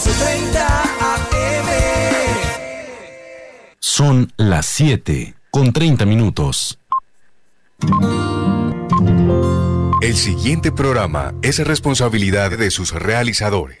1430 AM. Son las 7 con 30 minutos. El siguiente programa es responsabilidad de sus realizadores.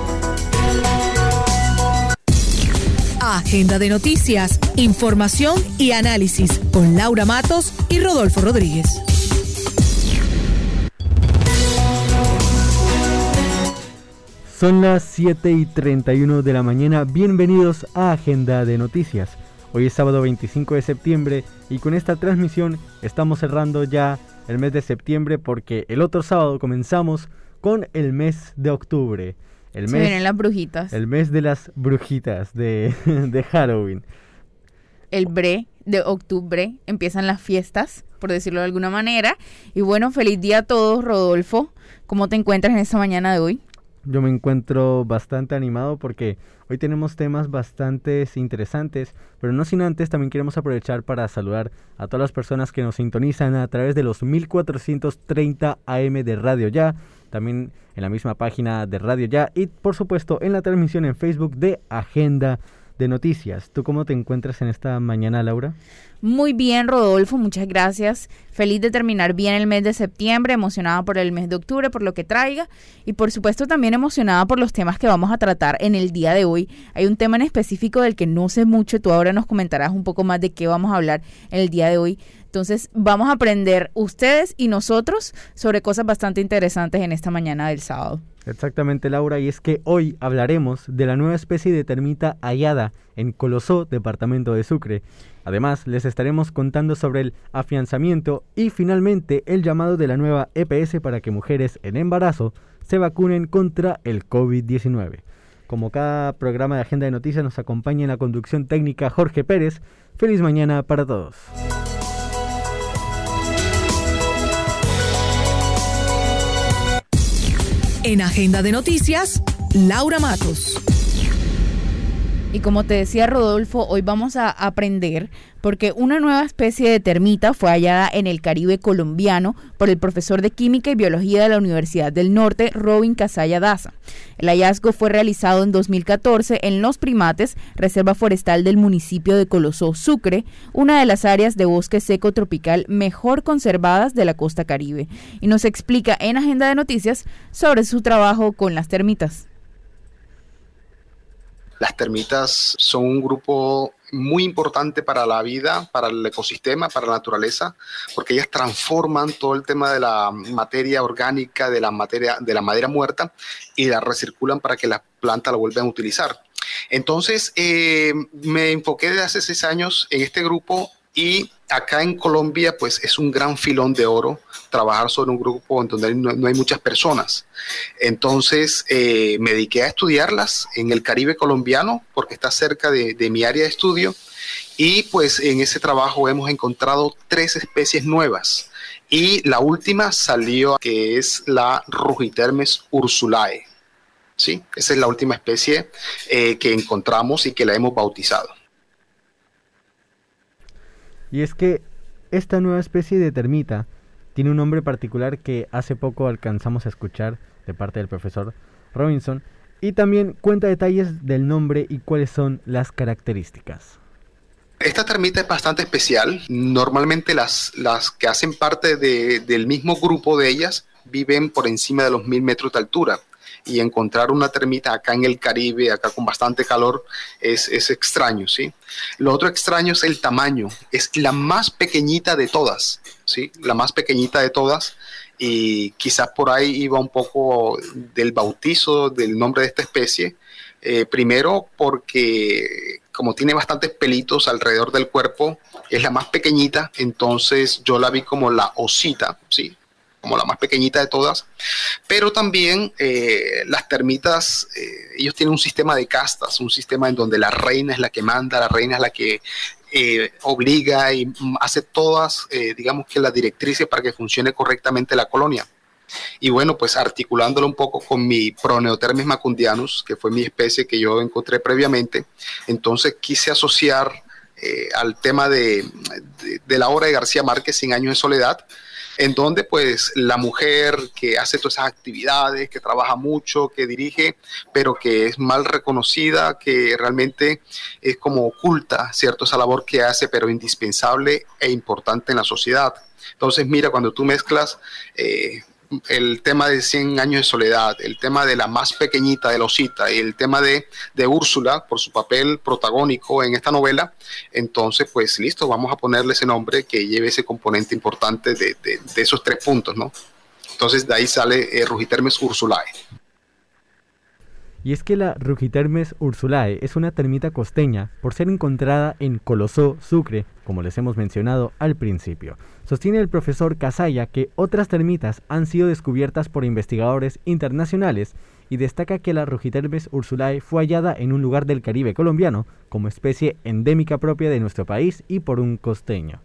Agenda de noticias, información y análisis con Laura Matos y Rodolfo Rodríguez. Son las 7 y 31 de la mañana. Bienvenidos a Agenda de Noticias. Hoy es sábado 25 de septiembre y con esta transmisión estamos cerrando ya el mes de septiembre porque el otro sábado comenzamos con el mes de octubre. El Se vienen las brujitas. El mes de las brujitas de, de Halloween. El bre de octubre empiezan las fiestas, por decirlo de alguna manera. Y bueno, feliz día a todos, Rodolfo. ¿Cómo te encuentras en esta mañana de hoy? Yo me encuentro bastante animado porque hoy tenemos temas bastante interesantes, pero no sin antes también queremos aprovechar para saludar a todas las personas que nos sintonizan a través de los 1430 AM de Radio Ya, también en la misma página de Radio Ya y por supuesto en la transmisión en Facebook de Agenda de Noticias. ¿Tú cómo te encuentras en esta mañana, Laura? Muy bien, Rodolfo, muchas gracias. Feliz de terminar bien el mes de septiembre, emocionada por el mes de octubre, por lo que traiga y por supuesto también emocionada por los temas que vamos a tratar en el día de hoy. Hay un tema en específico del que no sé mucho, tú ahora nos comentarás un poco más de qué vamos a hablar en el día de hoy. Entonces vamos a aprender ustedes y nosotros sobre cosas bastante interesantes en esta mañana del sábado. Exactamente, Laura, y es que hoy hablaremos de la nueva especie de termita hallada en Colosó, departamento de Sucre. Además, les estaremos contando sobre el afianzamiento y finalmente el llamado de la nueva EPS para que mujeres en embarazo se vacunen contra el COVID-19. Como cada programa de Agenda de Noticias nos acompaña en la conducción técnica Jorge Pérez. Feliz mañana para todos. En Agenda de Noticias, Laura Matos. Y como te decía Rodolfo, hoy vamos a aprender porque una nueva especie de termita fue hallada en el Caribe colombiano por el profesor de Química y Biología de la Universidad del Norte, Robin Casaya Daza. El hallazgo fue realizado en 2014 en Los Primates, reserva forestal del municipio de Colosó, Sucre, una de las áreas de bosque seco tropical mejor conservadas de la costa caribe. Y nos explica en Agenda de Noticias sobre su trabajo con las termitas. Las termitas son un grupo muy importante para la vida, para el ecosistema, para la naturaleza, porque ellas transforman todo el tema de la materia orgánica, de la materia, de la madera muerta y la recirculan para que las plantas la vuelvan a utilizar. Entonces, eh, me enfoqué desde hace seis años en este grupo y acá en Colombia, pues es un gran filón de oro trabajar sobre un grupo donde no, hay muchas personas. Entonces eh, me dediqué a estudiarlas en el Caribe colombiano porque está cerca de, de, mi área de estudio y pues en ese trabajo hemos encontrado tres especies nuevas y la última salió que es la Rugitermes ursulae. ¿Sí? Esa es la última especie eh, que encontramos y que la hemos bautizado. Y es que esta nueva especie de termita tiene un nombre particular que hace poco alcanzamos a escuchar de parte del profesor Robinson y también cuenta detalles del nombre y cuáles son las características. Esta termita es bastante especial. Normalmente las, las que hacen parte de, del mismo grupo de ellas viven por encima de los mil metros de altura y encontrar una termita acá en el Caribe, acá con bastante calor, es, es, extraño, ¿sí? Lo otro extraño es el tamaño, es la más pequeñita de todas, ¿sí? La más pequeñita de todas y quizás por ahí iba un poco del bautizo del nombre de esta especie, eh, primero porque como tiene bastantes pelitos alrededor del cuerpo, es la más pequeñita, entonces yo la vi como la osita, ¿sí? Como la más pequeñita de todas, pero también eh, las termitas, eh, ellos tienen un sistema de castas, un sistema en donde la reina es la que manda, la reina es la que eh, obliga y hace todas, digamos que las directrices para que funcione correctamente la colonia. Y bueno, pues articulándolo un poco con mi Proneotermes macundianus, que fue mi especie que yo encontré previamente, entonces quise asociar al tema de, la obra de García Márquez, Cien años de soledad, en donde pues la mujer que hace todas esas actividades, que trabaja mucho, que dirige, pero que es mal reconocida, que realmente es como oculta, ¿cierto? Esa labor que hace, pero indispensable e importante en la sociedad. Entonces, mira, cuando tú mezclas eh, el tema de 100 años de soledad, el tema de la más pequeñita de Losita y el tema de, de Úrsula por su papel protagónico en esta novela, entonces pues listo, vamos a ponerle ese nombre que lleve ese componente importante de, de, esos tres puntos, ¿no? Entonces de ahí sale eh, Rugitermes ursulae. Y es que la Rugitermes ursulae es una termita costeña por ser encontrada en Colosó, Sucre, como les hemos mencionado al principio. Sostiene el profesor Casaya que otras termitas han sido descubiertas por investigadores internacionales y destaca que la Rugitermes ursulae fue hallada en un lugar del Caribe colombiano como especie endémica propia de nuestro país y por un costeño.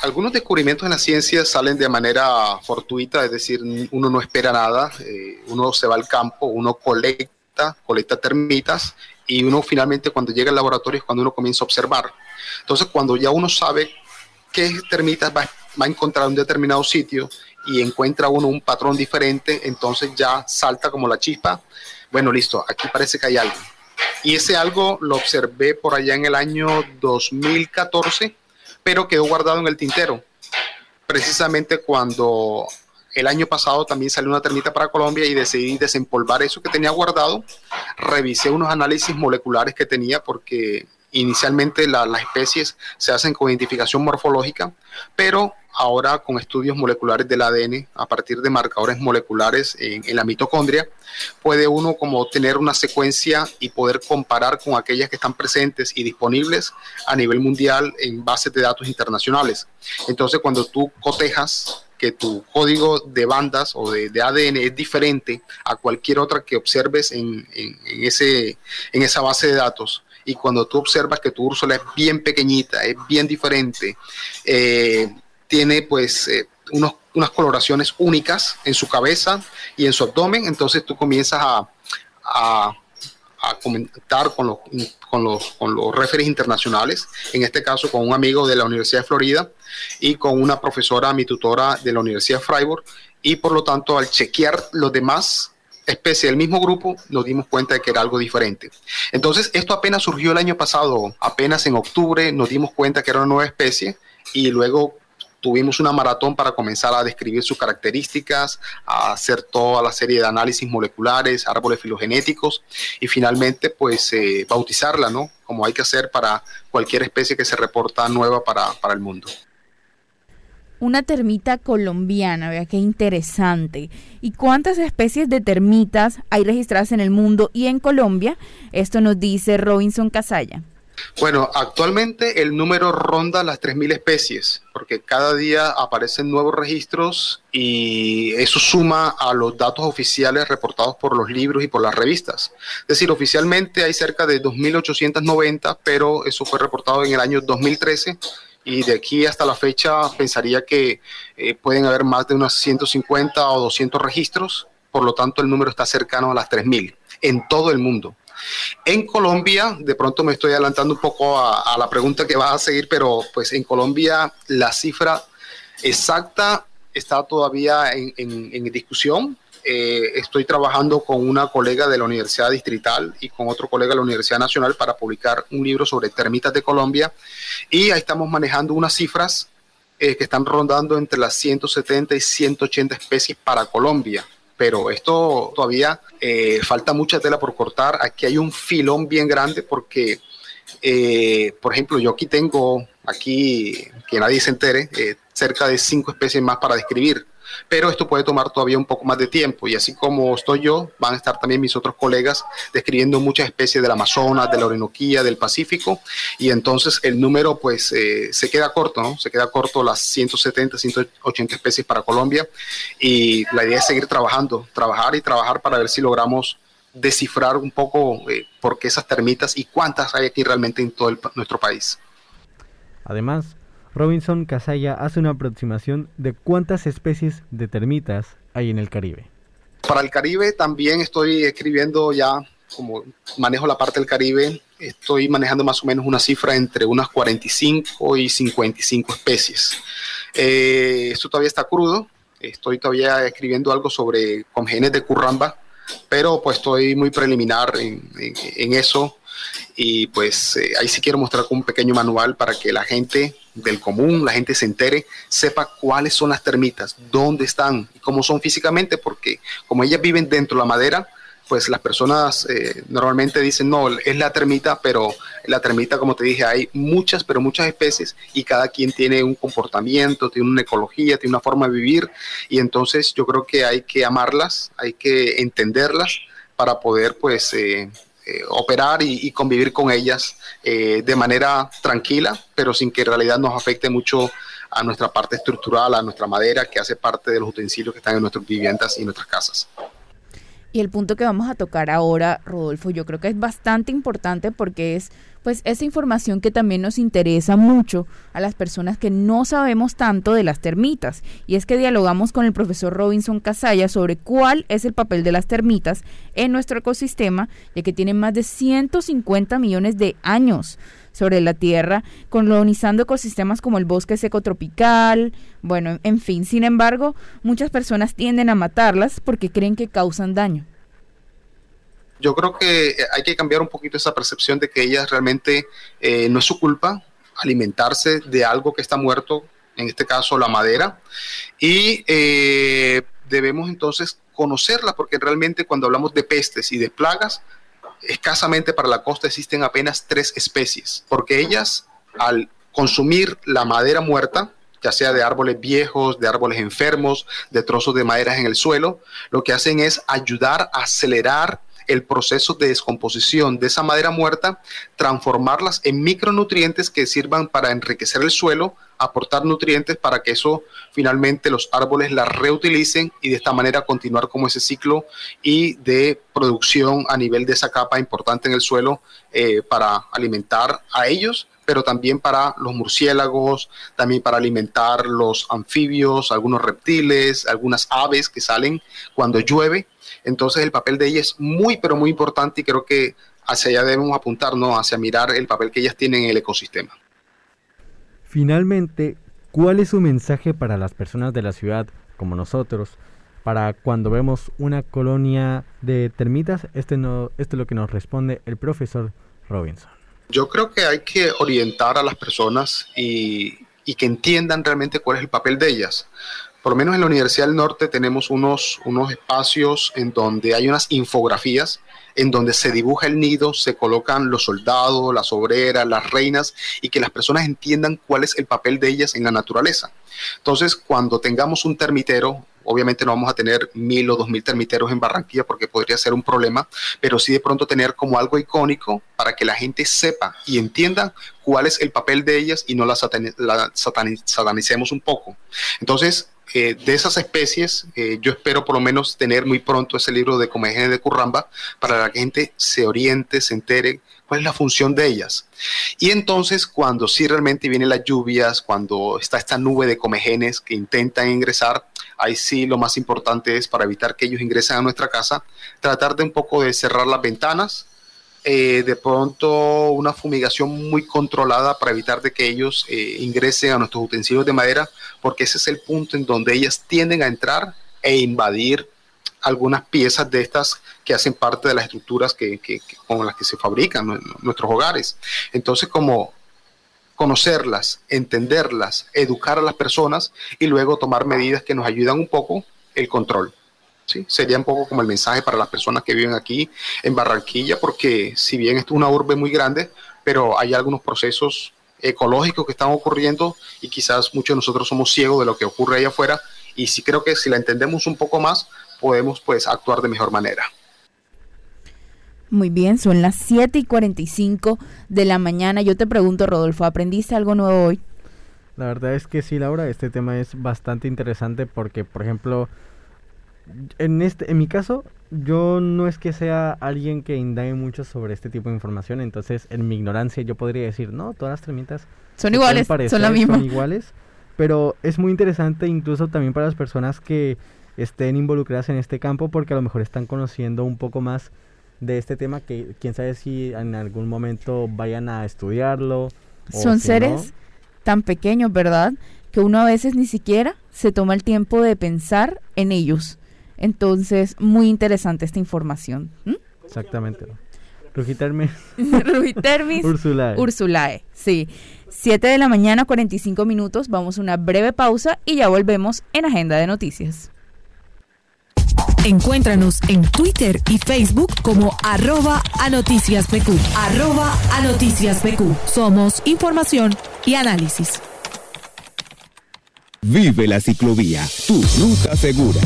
Algunos descubrimientos en la ciencia salen de manera fortuita, es decir, uno no espera nada, eh, uno se va al campo, uno colecta colecta, termitas y uno finalmente cuando llega al laboratorio es cuando uno comienza a observar. Entonces cuando ya uno sabe qué termitas va, va a encontrar en un determinado sitio y encuentra uno un patrón diferente, entonces ya salta como la chispa. Bueno, listo, aquí parece que hay algo. Y ese algo lo observé por allá en el año 2014, pero quedó guardado en el tintero. Precisamente cuando el año pasado también salió una termita para Colombia y decidí desempolvar eso que tenía guardado. Revisé unos análisis moleculares que tenía porque inicialmente las especies se hacen con identificación morfológica, pero ahora con estudios moleculares del ADN a partir de marcadores moleculares en, la mitocondria, puede uno como tener una secuencia y poder comparar con aquellas que están presentes y disponibles a nivel mundial en bases de datos internacionales. Entonces, cuando tú cotejas que tu código de bandas o de, ADN es diferente a cualquier otra que observes en, ese, en esa base de datos. Y cuando tú observas que tu úrsula es bien pequeñita, es bien diferente, eh, tiene pues eh, unos, unas coloraciones únicas en su cabeza y en su abdomen, entonces tú comienzas a, a comentar con los, con, los, con los referees internacionales, en este caso con un amigo de la Universidad de Florida, y con una profesora, mi tutora de la Universidad de Freiburg, y por lo tanto al chequear los demás especies del mismo grupo, nos dimos cuenta de que era algo diferente. Entonces, esto apenas surgió el año pasado, apenas en octubre nos dimos cuenta que era una nueva especie y luego tuvimos una maratón para comenzar a describir sus características, a hacer toda la serie de análisis moleculares, árboles filogenéticos y finalmente pues eh, bautizarla, ¿no? Como hay que hacer para cualquier especie que se reporta nueva para, para el mundo una termita colombiana, vea qué interesante. ¿Y cuántas especies de termitas hay registradas en el mundo y en Colombia? Esto nos dice Robinson Casalla. Bueno, actualmente el número ronda las 3.000 especies, porque cada día aparecen nuevos registros y eso suma a los datos oficiales reportados por los libros y por las revistas. Es decir, oficialmente hay cerca de 2.890, pero eso fue reportado en el año 2013 y de aquí hasta la fecha pensaría que eh, pueden haber más de unos 150 o 200 registros, por lo tanto el número está cercano a las 3.000 en todo el mundo. En Colombia, de pronto me estoy adelantando un poco a, la pregunta que va a seguir, pero pues en Colombia la cifra exacta está todavía en, en discusión. Eh, estoy trabajando con una colega de la Universidad Distrital y con otro colega de la Universidad Nacional para publicar un libro sobre termitas de Colombia y ahí estamos manejando unas cifras eh, que están rondando entre las 170 y 180 especies para Colombia. Pero esto todavía eh, falta mucha tela por cortar. Aquí hay un filón bien grande porque, por ejemplo, yo aquí tengo, aquí, que nadie se entere, cerca de cinco especies más para describir pero esto puede tomar todavía un poco más de tiempo y así como estoy yo, van a estar también mis otros colegas describiendo muchas especies del Amazonas, de la Orinoquía, del Pacífico y entonces el número pues eh, se queda corto, ¿no? Se queda corto las 170, 180 especies para Colombia y la idea es seguir trabajando, trabajar y trabajar para ver si logramos descifrar un poco eh, por qué esas termitas y cuántas hay aquí realmente en todo nuestro país. Además, Robinson Casaya hace una aproximación de cuántas especies de termitas hay en el Caribe. Para el Caribe también estoy escribiendo ya, como manejo la parte del Caribe, estoy manejando más o menos una cifra entre unas 45 y 55 especies. Eh, esto todavía está crudo, estoy todavía escribiendo algo sobre genes de curramba, pero pues estoy muy preliminar en, eso y pues eh, ahí sí quiero mostrar un pequeño manual para que la gente del común, la gente se entere, sepa cuáles son las termitas, dónde están y cómo son físicamente, porque como ellas viven dentro de la madera, pues las personas eh, normalmente dicen, no, es la termita, pero la termita, como te dije, hay muchas, pero muchas especies y cada quien tiene un comportamiento, tiene una ecología, tiene una forma de vivir. Y entonces yo creo que hay que amarlas, hay que entenderlas para poder pues eh, eh, operar y, convivir con ellas de manera tranquila, pero sin que en realidad nos afecte mucho a nuestra parte estructural, a nuestra madera, que hace parte de los utensilios que están en nuestras viviendas y nuestras casas. Y el punto que vamos a tocar ahora, Rodolfo, yo creo que es bastante importante porque es pues esa información que también nos interesa mucho a las personas que no sabemos tanto de las termitas. Y es que dialogamos con el profesor Robinson Casaya sobre cuál es el papel de las termitas en nuestro ecosistema, ya que tienen más de 150 millones de años sobre la Tierra, colonizando ecosistemas como el bosque seco tropical, bueno, en fin. Sin embargo, muchas personas tienden a matarlas porque creen que causan daño. Yo creo que hay que cambiar un poquito esa percepción de que ellas realmente eh, no es su culpa alimentarse de algo que está muerto, en este caso la madera, y eh, debemos entonces conocerla porque realmente cuando hablamos de pestes y de plagas, escasamente para la costa existen apenas tres especies, porque ellas al consumir la madera muerta, ya sea de árboles viejos, de árboles enfermos, de trozos de madera en el suelo, lo que hacen es ayudar a acelerar el proceso de descomposición de esa madera muerta, transformarlas en micronutrientes que sirvan para enriquecer el suelo, aportar nutrientes para que eso finalmente los árboles la reutilicen y de esta manera continuar como ese ciclo y de producción a nivel de esa capa importante en el suelo eh, para alimentar a ellos pero también para los murciélagos, también para alimentar los anfibios, algunos reptiles, algunas aves que salen cuando llueve entonces el papel de ellas es muy, pero muy importante y creo que hacia allá debemos apuntar, ¿no? Hacia mirar el papel que ellas tienen en el ecosistema. Finalmente, ¿cuál es su mensaje para las personas de la ciudad, como nosotros, para cuando vemos una colonia de termitas? Este, no, esto es lo que nos responde el profesor Robinson. Yo creo que hay que orientar a las personas y, que entiendan realmente cuál es el papel de ellas por lo menos en la Universidad del Norte tenemos unos, unos espacios en donde hay unas infografías en donde se dibuja el nido, se colocan los soldados, las obreras, las reinas y que las personas entiendan cuál es el papel de ellas en la naturaleza. Entonces, cuando tengamos un termitero, obviamente no vamos a tener mil o dos mil termiteros en Barranquilla porque podría ser un problema, pero sí de pronto tener como algo icónico para que la gente sepa y entienda cuál es el papel de ellas y no las la satanicemos un poco. Entonces, eh, de esas especies, eh, yo espero por lo menos tener muy pronto ese libro de Comegene de Curramba para que la gente se oriente, se entere cuál es la función de ellas. Y entonces, cuando sí realmente vienen las lluvias, cuando está esta nube de comegenes que intentan ingresar, ahí sí lo más importante es para evitar que ellos ingresen a nuestra casa, tratar de un poco de cerrar las ventanas, eh, de pronto una fumigación muy controlada para evitar de que ellos eh, ingresen a nuestros utensilios de madera, porque ese es el punto en donde ellas tienden a entrar e invadir algunas piezas de estas que hacen parte de las estructuras que, con las que se fabrican nuestros hogares. Entonces, como conocerlas, entenderlas, educar a las personas y luego tomar medidas que nos ayudan un poco el control. Sería un poco como el mensaje para las personas que viven aquí en Barranquilla, porque si bien es una urbe muy grande, pero hay algunos procesos ecológicos que están ocurriendo y quizás muchos de nosotros somos ciegos de lo que ocurre allá afuera y sí creo que si la entendemos un poco más podemos pues actuar de mejor manera. Muy bien, son las 7 y 45 de la mañana. Yo te pregunto, Rodolfo, ¿aprendiste algo nuevo hoy? La verdad es que sí, Laura, este tema es bastante interesante porque, por ejemplo, en, este, en mi caso, yo no es que sea alguien que indague mucho sobre este tipo de información, entonces en mi ignorancia yo podría decir, no, todas las tremitas son iguales, son la misma. Son iguales, pero es muy interesante incluso también para las personas que estén involucradas en este campo porque a lo mejor están conociendo un poco más de este tema que quién sabe si en algún momento vayan a estudiarlo. Son seres tan pequeños, ¿verdad? Que uno a veces ni siquiera se toma el tiempo de pensar en ellos. Entonces, muy interesante esta información. Exactamente. Rugitermis. Rugitermis. Ursulae. Ursulae, sí. 7 de la mañana, 45 minutos. Vamos a una breve pausa y ya volvemos en Agenda de Noticias. Encuéntranos en Twitter y Facebook como arroba a Arroba a Somos información y análisis. Vive la ciclovía, tu ruta segura.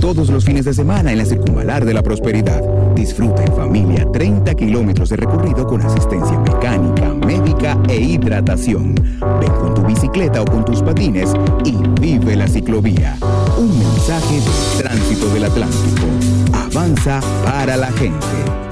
Todos los fines de semana en la Circunvalar de la Prosperidad. Disfruta en familia 30 kilómetros de recorrido con asistencia mecánica, médica e hidratación. Ven con tu bicicleta o con tus patines y vive la ciclovía. Un mensaje del tránsito del Atlántico. Avanza para la gente.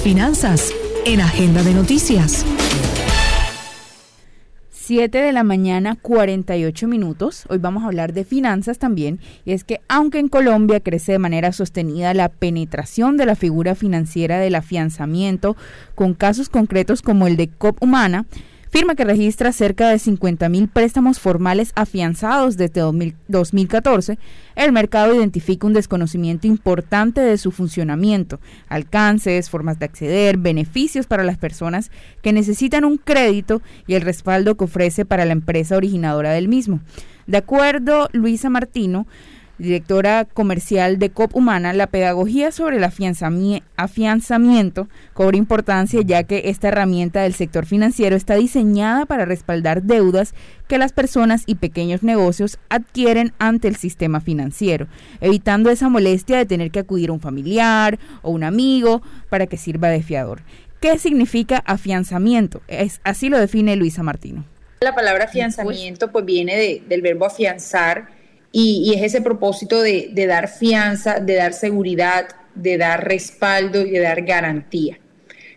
Finanzas en Agenda de Noticias. 7 de la mañana, 48 minutos. Hoy vamos a hablar de finanzas también. Y es que aunque en Colombia crece de manera sostenida la penetración de la figura financiera del afianzamiento, con casos concretos como el de COP Humana, firma que registra cerca de 50 mil préstamos formales afianzados desde 2014, el mercado identifica un desconocimiento importante de su funcionamiento, alcances, formas de acceder, beneficios para las personas que necesitan un crédito y el respaldo que ofrece para la empresa originadora del mismo. De acuerdo, Luisa Martino, directora comercial de COP Humana, la pedagogía sobre el afianzamiento cobra importancia ya que esta herramienta del sector financiero está diseñada para respaldar deudas que las personas y pequeños negocios adquieren ante el sistema financiero, evitando esa molestia de tener que acudir a un familiar o un amigo para que sirva de fiador. ¿Qué significa afianzamiento? Es, así lo define Luisa Martino. La palabra afianzamiento pues viene del verbo afianzar, y, es ese propósito de, dar fianza, de dar seguridad, de dar respaldo y de dar garantía.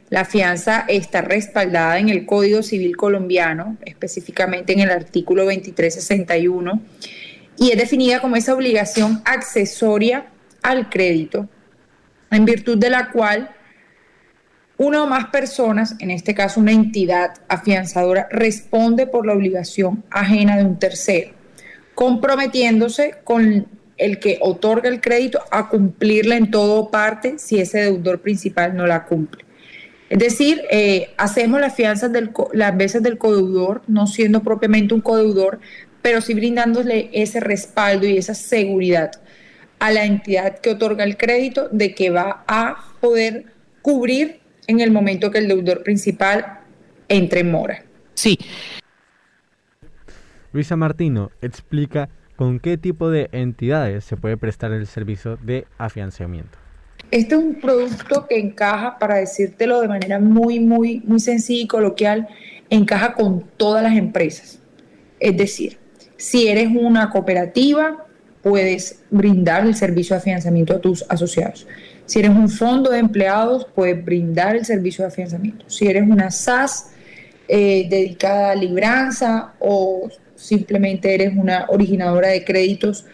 La fianza está respaldada en el Código Civil colombiano, específicamente en el artículo 2361, y es definida como esa obligación accesoria al crédito, en virtud de la cual una o más personas, en este caso una entidad afianzadora, responde por la obligación ajena de un tercero, comprometiéndose con el que otorga el crédito a cumplirla en todo parte si ese deudor principal no la cumple. Es decir, eh, hacemos las fianzas las veces del codeudor, no siendo propiamente un codeudor, pero sí brindándole ese respaldo y esa seguridad a la entidad que otorga el crédito de que va a poder cubrir en el momento que el deudor principal entre en mora. Sí. Luisa Martino explica con qué tipo de entidades se puede prestar el servicio de afianzamiento. Este es un producto que encaja, para decírtelo de manera muy, muy, muy sencilla y coloquial, encaja con todas las empresas. Es decir, si eres una cooperativa, puedes brindar el servicio de afianzamiento a tus asociados. Si eres un fondo de empleados, puedes brindar el servicio de afianzamiento. Si eres una SAS eh, dedicada a libranza o simplemente eres una originadora de créditos,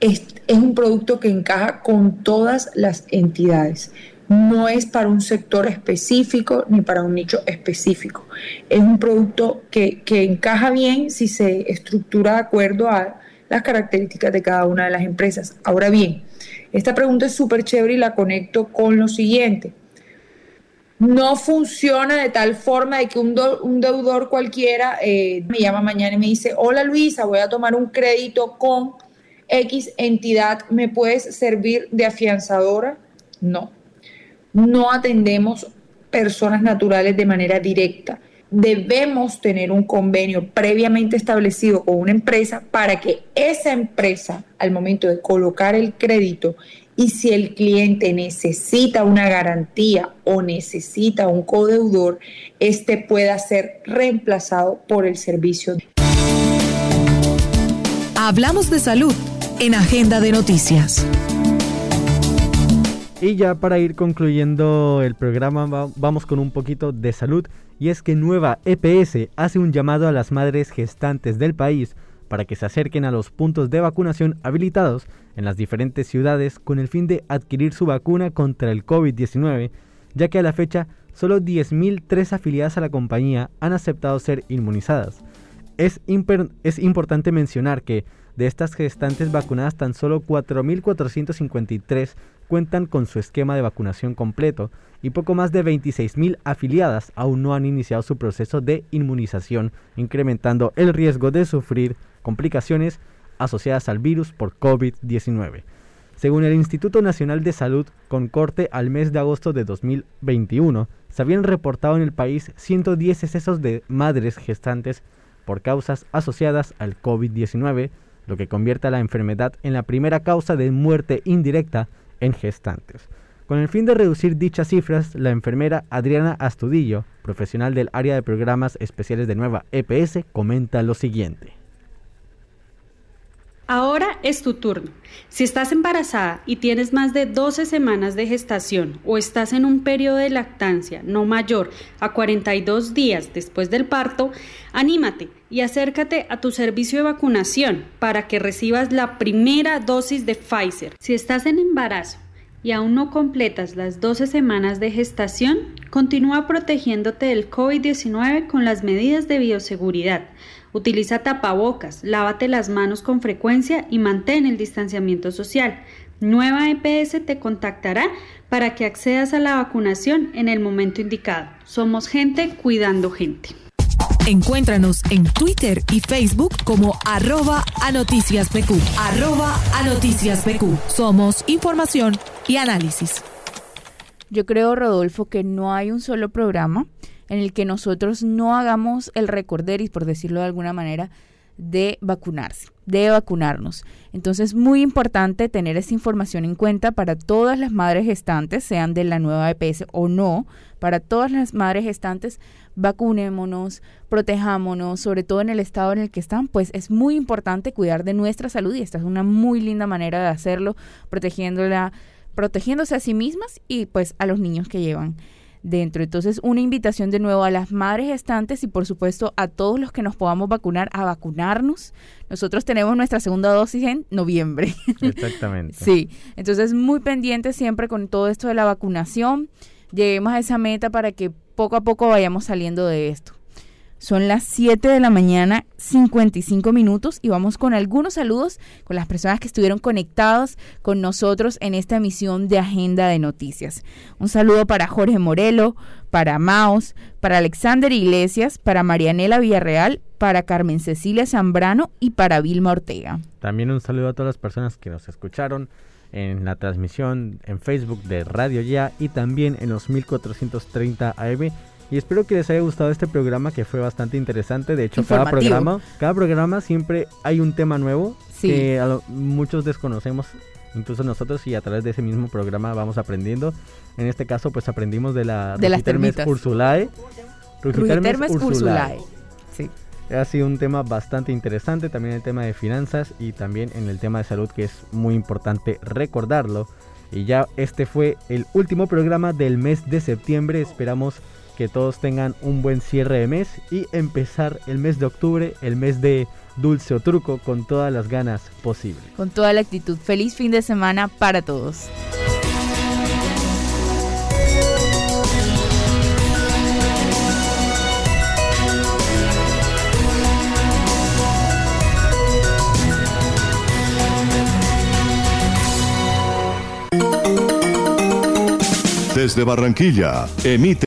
es, un producto que encaja con todas las entidades no es para un sector específico ni para un nicho específico. Es un producto que, encaja bien si se estructura de acuerdo a las características de cada una de las empresas. Ahora bien, esta pregunta es súper chévere y la conecto con lo siguiente. No funciona de tal forma de que un, deudor cualquiera eh, me llama mañana y me dice, hola Luisa, voy a tomar un crédito con X entidad, ¿me puedes servir de afianzadora? No no atendemos personas naturales de manera directa. Debemos tener un convenio previamente establecido con una empresa para que esa empresa, al momento de colocar el crédito, y si el cliente necesita una garantía o necesita un codeudor, este pueda ser reemplazado por el servicio. Hablamos de salud en Agenda de Noticias. Y ya para ir concluyendo el programa vamos con un poquito de salud y es que Nueva EPS hace un llamado a las madres gestantes del país para que se acerquen a los puntos de vacunación habilitados en las diferentes ciudades con el fin de adquirir su vacuna contra el COVID-19, ya que a la fecha solo 10.003 afiliadas a la compañía han aceptado ser inmunizadas. Es, es importante mencionar que de estas gestantes vacunadas tan solo 4.453 cuentan con su esquema de vacunación completo y poco más de 26.000 afiliadas aún no han iniciado su proceso de inmunización, incrementando el riesgo de sufrir complicaciones asociadas al virus por COVID-19. Según el Instituto Nacional de Salud, con corte al mes de agosto de 2021, se habían reportado en el país 110 excesos de madres gestantes por causas asociadas al COVID-19, lo que convierte a la enfermedad en la primera causa de muerte indirecta en gestantes. Con el fin de reducir dichas cifras, la enfermera Adriana Astudillo, profesional del área de programas especiales de Nueva EPS, comenta lo siguiente. Ahora es tu turno. Si estás embarazada y tienes más de 12 semanas de gestación o estás en un periodo de lactancia no mayor a 42 días después del parto, anímate y acércate a tu servicio de vacunación para que recibas la primera dosis de Pfizer. Si estás en embarazo y aún no completas las 12 semanas de gestación, continúa protegiéndote del COVID-19 con las medidas de bioseguridad Utiliza tapabocas, lávate las manos con frecuencia y mantén el distanciamiento social. Nueva EPS te contactará para que accedas a la vacunación en el momento indicado. Somos gente cuidando gente. Encuéntranos en Twitter y Facebook como arroba a noticias Arroba a noticias Somos información y análisis. Yo creo, Rodolfo, que no hay un solo programa en el que nosotros no hagamos el recorderis, por decirlo de alguna manera, de vacunarse, de vacunarnos. Entonces, muy importante tener esta información en cuenta para todas las madres gestantes, sean de la nueva EPS o no, para todas las madres gestantes, vacunémonos, protejámonos, sobre todo en el estado en el que están, pues es muy importante cuidar de nuestra salud y esta es una muy linda manera de hacerlo, protegiéndola, protegiéndose a sí mismas y pues a los niños que llevan dentro. Entonces, una invitación de nuevo a las madres gestantes y por supuesto a todos los que nos podamos vacunar a vacunarnos. Nosotros tenemos nuestra segunda dosis en noviembre. Exactamente. sí, entonces muy pendiente siempre con todo esto de la vacunación. Lleguemos a esa meta para que poco a poco vayamos saliendo de esto. Son las 7 de la mañana, 55 minutos, y vamos con algunos saludos con las personas que estuvieron conectadas con nosotros en esta emisión de Agenda de Noticias. Un saludo para Jorge Morelo, para Maos, para Alexander Iglesias, para Marianela Villarreal, para Carmen Cecilia Zambrano y para Vilma Ortega. También un saludo a todas las personas que nos escucharon en la transmisión en Facebook de Radio Ya y también en los 1430 AM y espero que les haya gustado este programa que fue bastante interesante. De hecho, cada programa, cada programa siempre hay un tema nuevo que muchos desconocemos, incluso nosotros, y a través de ese mismo programa vamos aprendiendo. En este caso, pues aprendimos de la de las Ursulae. Ruitermes Ursulae. Sí. Ha sido un tema bastante interesante, también el tema de finanzas y también en el tema de salud que es muy importante recordarlo. Y ya este fue el último programa del mes de septiembre. Esperamos que todos tengan un buen cierre de mes y empezar el mes de octubre, el mes de dulce o truco, con todas las ganas posibles. Con toda la actitud. Feliz fin de semana para todos. Desde Barranquilla, emite